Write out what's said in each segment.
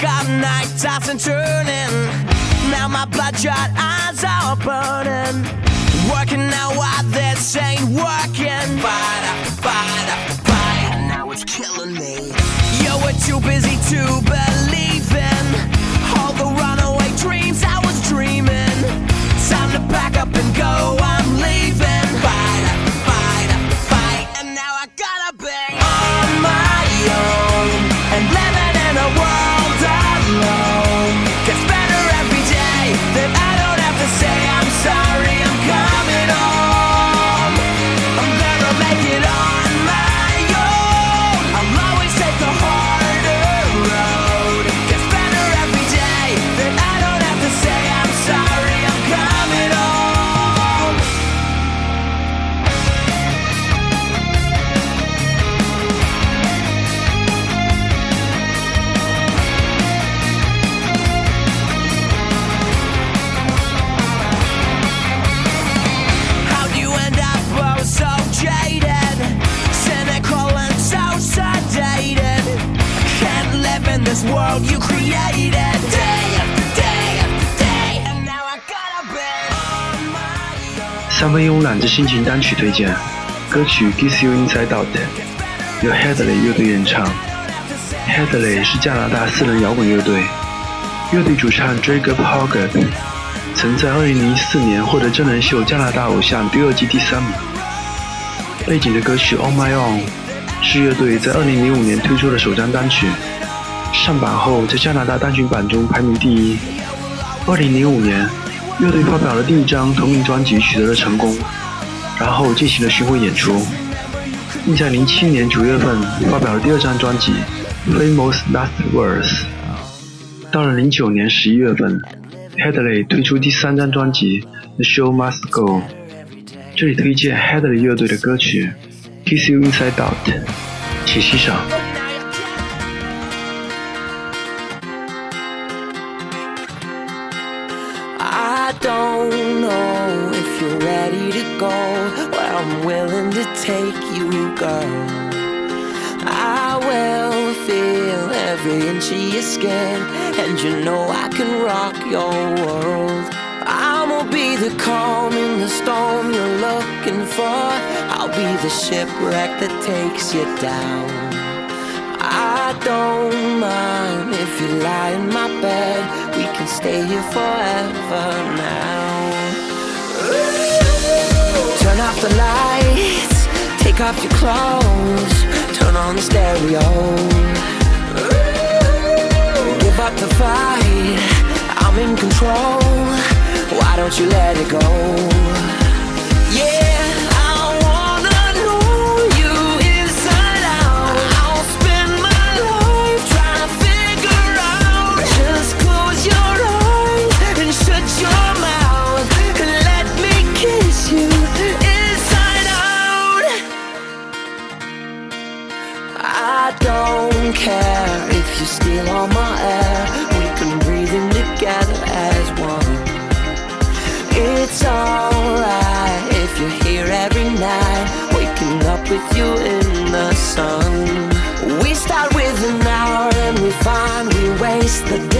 got night tossing turning. Now my bloodshot eyes are burning. Working out why this ain't working. Fight after fight after fight, now it's killing me. You were too busy to believe 三分慵懒之心情单曲推荐，歌曲《Kiss You Inside Out》由 Headley 乐队演唱。Headley 是加拿大四人摇滚乐队，乐队主唱 Jacob Hoggett 曾在2004年获得真人秀加拿大偶像第二季第三名。背景的歌曲《On My Own》是乐队在2005年推出的首张单曲，上榜后在加拿大单曲榜中排名第一。2005年，乐队发表了第一张同名专辑，取得了成功，然后进行了巡回演出，并在07年9月份发表了第二张专辑《Famous Last Words》。到了09年11月份，Headley 推出第三张专辑《The Show Must Go》。这里推荐 Headley 乐队的歌曲《Kiss You Inside Out》，请欣赏。I don't know if you're ready to go. Well, I'm willing to take you, girl. I will feel every inch of your skin, and you know I can rock your world. I'ma be the calm in the storm you're looking for. I'll be the shipwreck that takes you down. I don't mind if you lie in my bed. We can stay here forever now. Turn off the lights, take off your clothes, turn on the stereo. Give up the fight, I'm in control. Why don't you let it go? Yeah, It's alright if you're here every night, waking up with you in the sun. We start with an hour and we find we waste the day,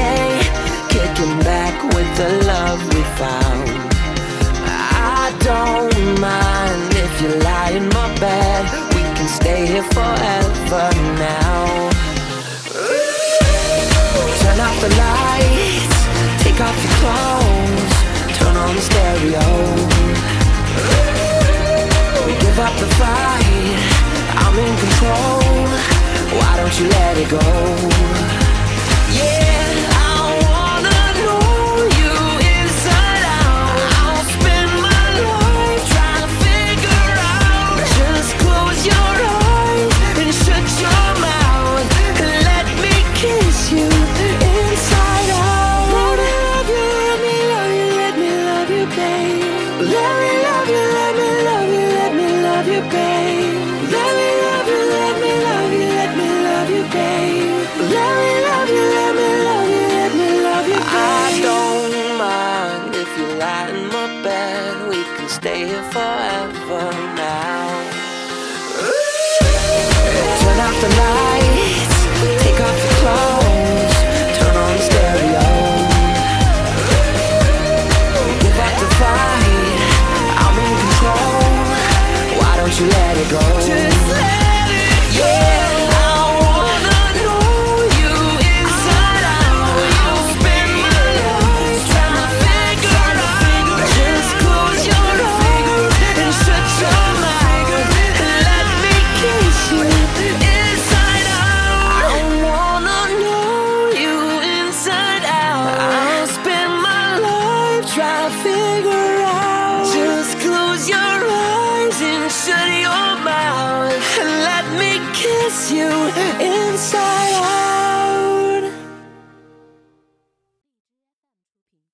the stereo. We give up the fight, I'm in control. Why don't you let it go? Kiss you.